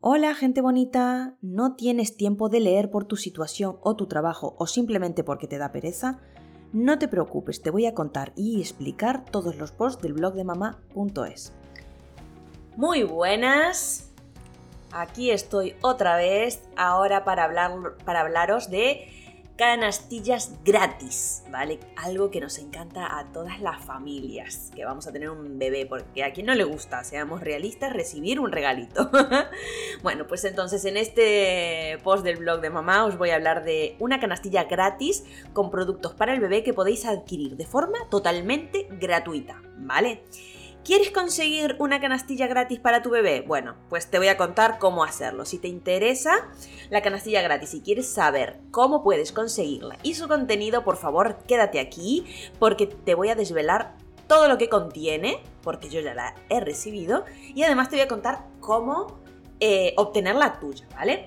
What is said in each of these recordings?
Hola gente bonita, ¿no tienes tiempo de leer por tu situación o tu trabajo o simplemente porque te da pereza? No te preocupes, te voy a contar y explicar todos los posts del blog de mamá.es. Muy buenas, aquí estoy otra vez ahora para, hablar, para hablaros de canastillas gratis, ¿vale? Algo que nos encanta a todas las familias, que vamos a tener un bebé, porque a quien no le gusta, seamos realistas, recibir un regalito. bueno, pues entonces en este post del blog de mamá os voy a hablar de una canastilla gratis con productos para el bebé que podéis adquirir de forma totalmente gratuita, ¿vale? ¿Quieres conseguir una canastilla gratis para tu bebé? Bueno, pues te voy a contar cómo hacerlo. Si te interesa la canastilla gratis y quieres saber cómo puedes conseguirla y su contenido, por favor, quédate aquí porque te voy a desvelar todo lo que contiene, porque yo ya la he recibido, y además te voy a contar cómo eh, obtener la tuya, ¿vale?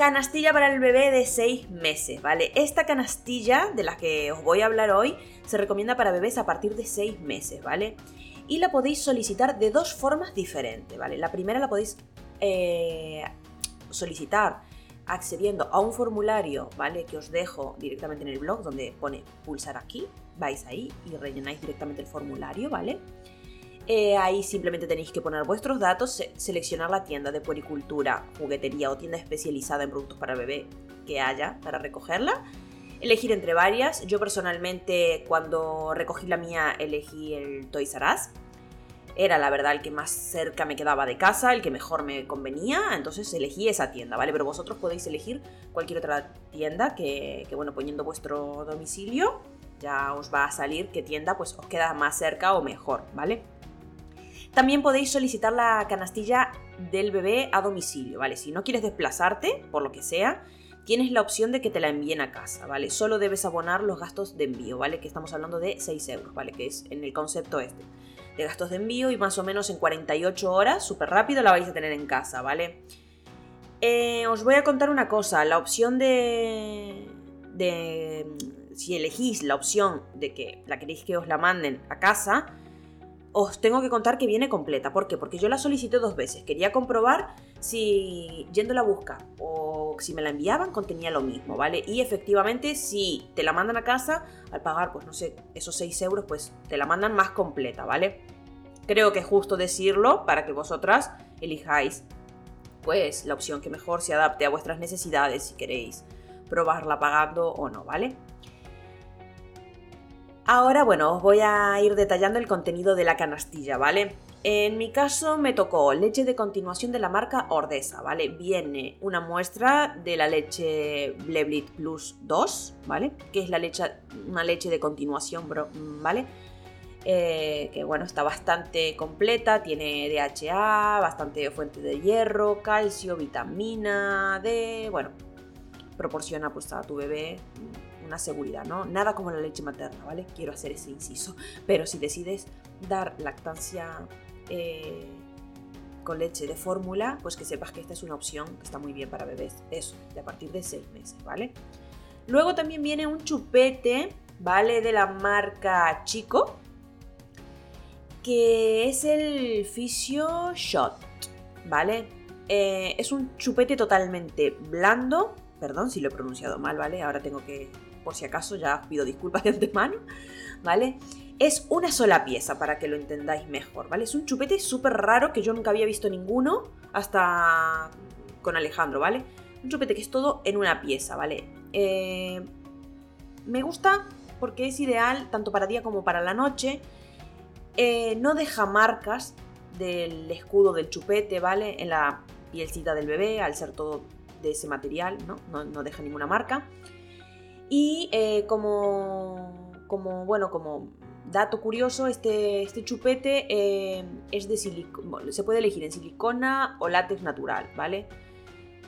Canastilla para el bebé de 6 meses, ¿vale? Esta canastilla de la que os voy a hablar hoy se recomienda para bebés a partir de 6 meses, ¿vale? Y la podéis solicitar de dos formas diferentes, ¿vale? La primera la podéis eh, solicitar accediendo a un formulario, ¿vale? Que os dejo directamente en el blog donde pone pulsar aquí, vais ahí y rellenáis directamente el formulario, ¿vale? Eh, ahí simplemente tenéis que poner vuestros datos, seleccionar la tienda de puericultura, juguetería o tienda especializada en productos para bebé que haya para recogerla. Elegir entre varias. Yo personalmente cuando recogí la mía elegí el Toys R. Era la verdad el que más cerca me quedaba de casa, el que mejor me convenía, entonces elegí esa tienda, ¿vale? Pero vosotros podéis elegir cualquier otra tienda que, que bueno, poniendo vuestro domicilio ya os va a salir qué tienda pues os queda más cerca o mejor, ¿vale? También podéis solicitar la canastilla del bebé a domicilio, ¿vale? Si no quieres desplazarte, por lo que sea, tienes la opción de que te la envíen a casa, ¿vale? Solo debes abonar los gastos de envío, ¿vale? Que estamos hablando de 6 euros, ¿vale? Que es en el concepto este. De gastos de envío y más o menos en 48 horas, súper rápido, la vais a tener en casa, ¿vale? Eh, os voy a contar una cosa, la opción de... de si elegís la opción de que la queréis que os la manden a casa, os tengo que contar que viene completa. ¿Por qué? Porque yo la solicité dos veces. Quería comprobar si yendo la busca o si me la enviaban contenía lo mismo, ¿vale? Y efectivamente, si te la mandan a casa, al pagar, pues no sé, esos 6 euros, pues te la mandan más completa, ¿vale? Creo que es justo decirlo para que vosotras elijáis, pues, la opción que mejor se adapte a vuestras necesidades si queréis probarla pagando o no, ¿vale? Ahora, bueno, os voy a ir detallando el contenido de la canastilla, ¿vale? En mi caso me tocó leche de continuación de la marca Ordesa, ¿vale? Viene una muestra de la leche Bleblit Plus 2, ¿vale? Que es la leche, una leche de continuación, ¿vale? Eh, que bueno, está bastante completa, tiene DHA, bastante fuente de hierro, calcio, vitamina D, bueno, proporciona pues a tu bebé una seguridad, ¿no? Nada como la leche materna, ¿vale? Quiero hacer ese inciso. Pero si decides dar lactancia eh, con leche de fórmula, pues que sepas que esta es una opción que está muy bien para bebés. Eso, de a partir de 6 meses, ¿vale? Luego también viene un chupete, ¿vale? De la marca Chico, que es el Physio Shot, ¿vale? Eh, es un chupete totalmente blando, perdón si lo he pronunciado mal, ¿vale? Ahora tengo que por si acaso ya pido disculpas de antemano, ¿vale? Es una sola pieza para que lo entendáis mejor, ¿vale? Es un chupete súper raro que yo nunca había visto ninguno hasta con Alejandro, ¿vale? Un chupete que es todo en una pieza, ¿vale? Eh, me gusta porque es ideal tanto para día como para la noche. Eh, no deja marcas del escudo del chupete, ¿vale? En la pielcita del bebé, al ser todo de ese material, ¿no? No, no deja ninguna marca. Y eh, como, bueno, como dato curioso, este, este chupete eh, es de silicona, se puede elegir en silicona o látex natural, ¿vale?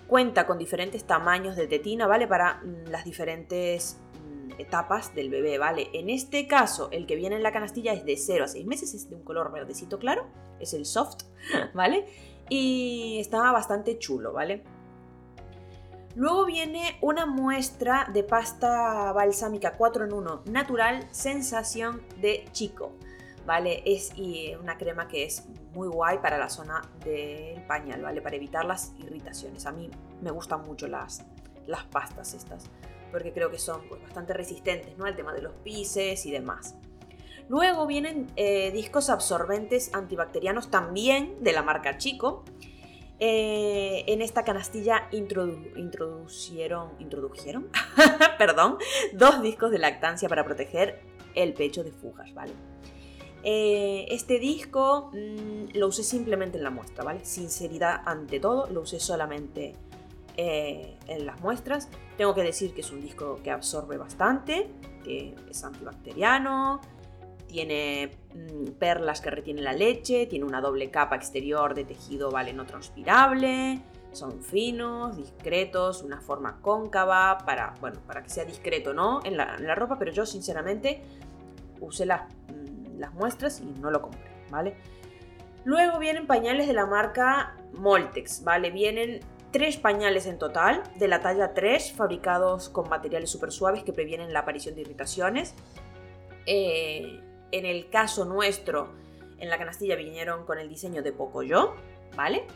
Cuenta con diferentes tamaños de tetina, ¿vale? Para mm, las diferentes mm, etapas del bebé, ¿vale? En este caso, el que viene en la canastilla es de 0 a 6 meses, es de un color verdecito claro, es el soft, ¿vale? Y está bastante chulo, ¿vale? Luego viene una muestra de pasta balsámica 4 en 1 natural, sensación de chico. ¿Vale? Es una crema que es muy guay para la zona del pañal, ¿vale? Para evitar las irritaciones. A mí me gustan mucho las, las pastas estas, porque creo que son pues, bastante resistentes, ¿no? Al tema de los pises y demás. Luego vienen eh, discos absorbentes antibacterianos también de la marca Chico. Eh, en esta canastilla introdujeron, introdujeron, perdón, dos discos de lactancia para proteger el pecho de fugas, ¿vale? Eh, este disco mm, lo usé simplemente en la muestra, ¿vale? Sinceridad ante todo, lo usé solamente eh, en las muestras. Tengo que decir que es un disco que absorbe bastante, que es antibacteriano, tiene mm, perlas que retienen la leche, tiene una doble capa exterior de tejido ¿vale? no transpirable, son finos, discretos, una forma cóncava para, bueno, para que sea discreto ¿no? en, la, ropa, pero yo sinceramente usé las las muestras y no lo compré, ¿vale? Luego vienen pañales de la marca Moltex, ¿vale? Vienen tres pañales en total, de la talla 3, fabricados con materiales súper suaves que previenen la aparición de irritaciones. Eh, en el caso nuestro, en la canastilla vinieron con el diseño de Pocoyo, ¿vale?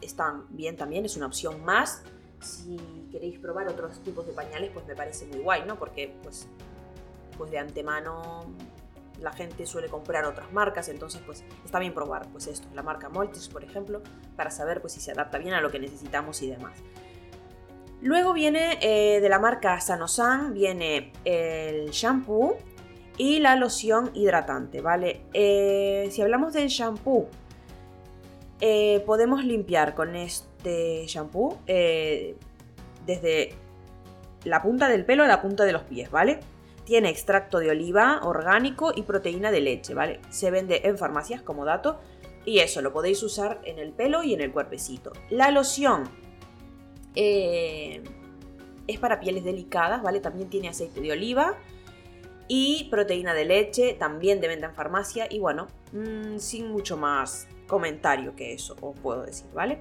Están bien también, es una opción más. Si queréis probar otros tipos de pañales, pues me parece muy guay, ¿no? Porque pues, pues de antemano la gente suele comprar otras marcas, entonces pues está bien probar pues esto, la marca Moltex por ejemplo, para saber pues si se adapta bien a lo que necesitamos y demás. Luego viene eh, de la marca Sanosan, viene el shampoo y la loción hidratante, ¿vale? Eh, si hablamos del shampoo, eh, podemos limpiar con este shampoo desde la punta del pelo a la punta de los pies, ¿vale? Tiene extracto de oliva orgánico y proteína de leche, ¿vale? Se vende en farmacias como dato y eso lo podéis usar en el pelo y en el cuerpecito. La loción eh, es para pieles delicadas, ¿vale? También tiene aceite de oliva y proteína de leche, también de venta en farmacia y bueno, mm, sin mucho más comentario que eso os puedo decir, ¿vale?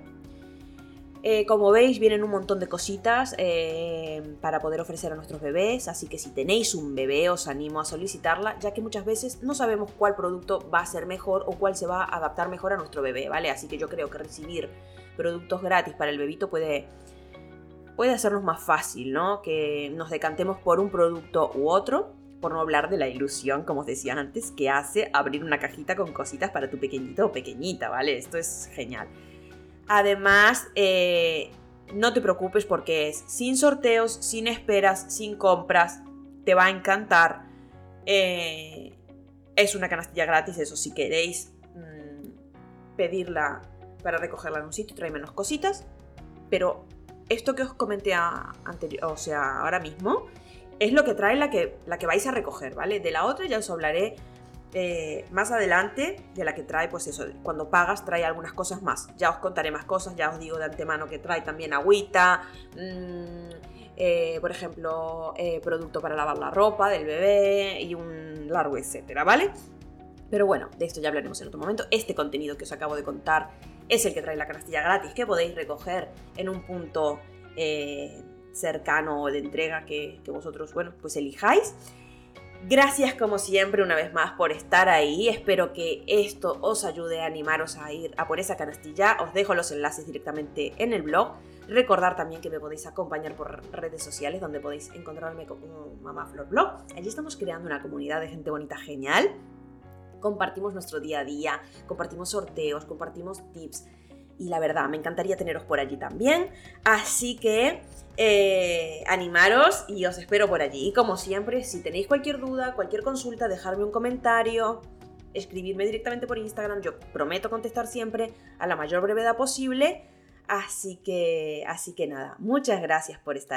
Eh, como veis, vienen un montón de cositas eh, para poder ofrecer a nuestros bebés, así que si tenéis un bebé os animo a solicitarla, ya que muchas veces no sabemos cuál producto va a ser mejor o cuál se va a adaptar mejor a nuestro bebé, ¿vale? Así que yo creo que recibir productos gratis para el bebito puede, puede hacernos más fácil, ¿no? Que nos decantemos por un producto u otro, por no hablar de la ilusión, como os decía antes, que hace abrir una cajita con cositas para tu pequeñito o pequeñita, ¿vale? Esto es genial. Además, eh, no te preocupes porque es sin sorteos, sin esperas, sin compras. Te va a encantar. Eh, es una canastilla gratis, eso si queréis mm, pedirla para recogerla en un sitio, trae menos cositas. Pero esto que os comenté anterior, o sea, ahora mismo, es lo que trae la que, la que vais a recoger, ¿vale? De la otra ya os hablaré eh, más adelante de la que trae, pues eso, cuando pagas trae algunas cosas más. Ya os contaré más cosas, ya os digo de antemano que trae también agüita, mm, eh, por ejemplo, eh, producto para lavar la ropa del bebé y un largo etcétera, ¿vale? Pero bueno, de esto ya hablaremos en otro momento. Este contenido que os acabo de contar es el que trae la canastilla gratis que podéis recoger en un punto cercano de entrega que, que vosotros, bueno, pues elijáis. Gracias como siempre una vez más por estar ahí. Espero que esto os ayude a animaros a ir a por esa canastilla. Os dejo los enlaces directamente en el blog. Recordar también que me podéis acompañar por redes sociales donde podéis encontrarme como Mamá Blog. Allí estamos creando una comunidad de gente bonita genial. Compartimos nuestro día a día, compartimos sorteos, compartimos tips y la verdad, me encantaría teneros por allí también. Así que eh, animaros y os espero por allí. Y como siempre, si tenéis cualquier duda, cualquier consulta, dejadme un comentario, escribirme directamente por Instagram. Yo prometo contestar siempre a la mayor brevedad posible. Así que, así que nada, muchas gracias por estar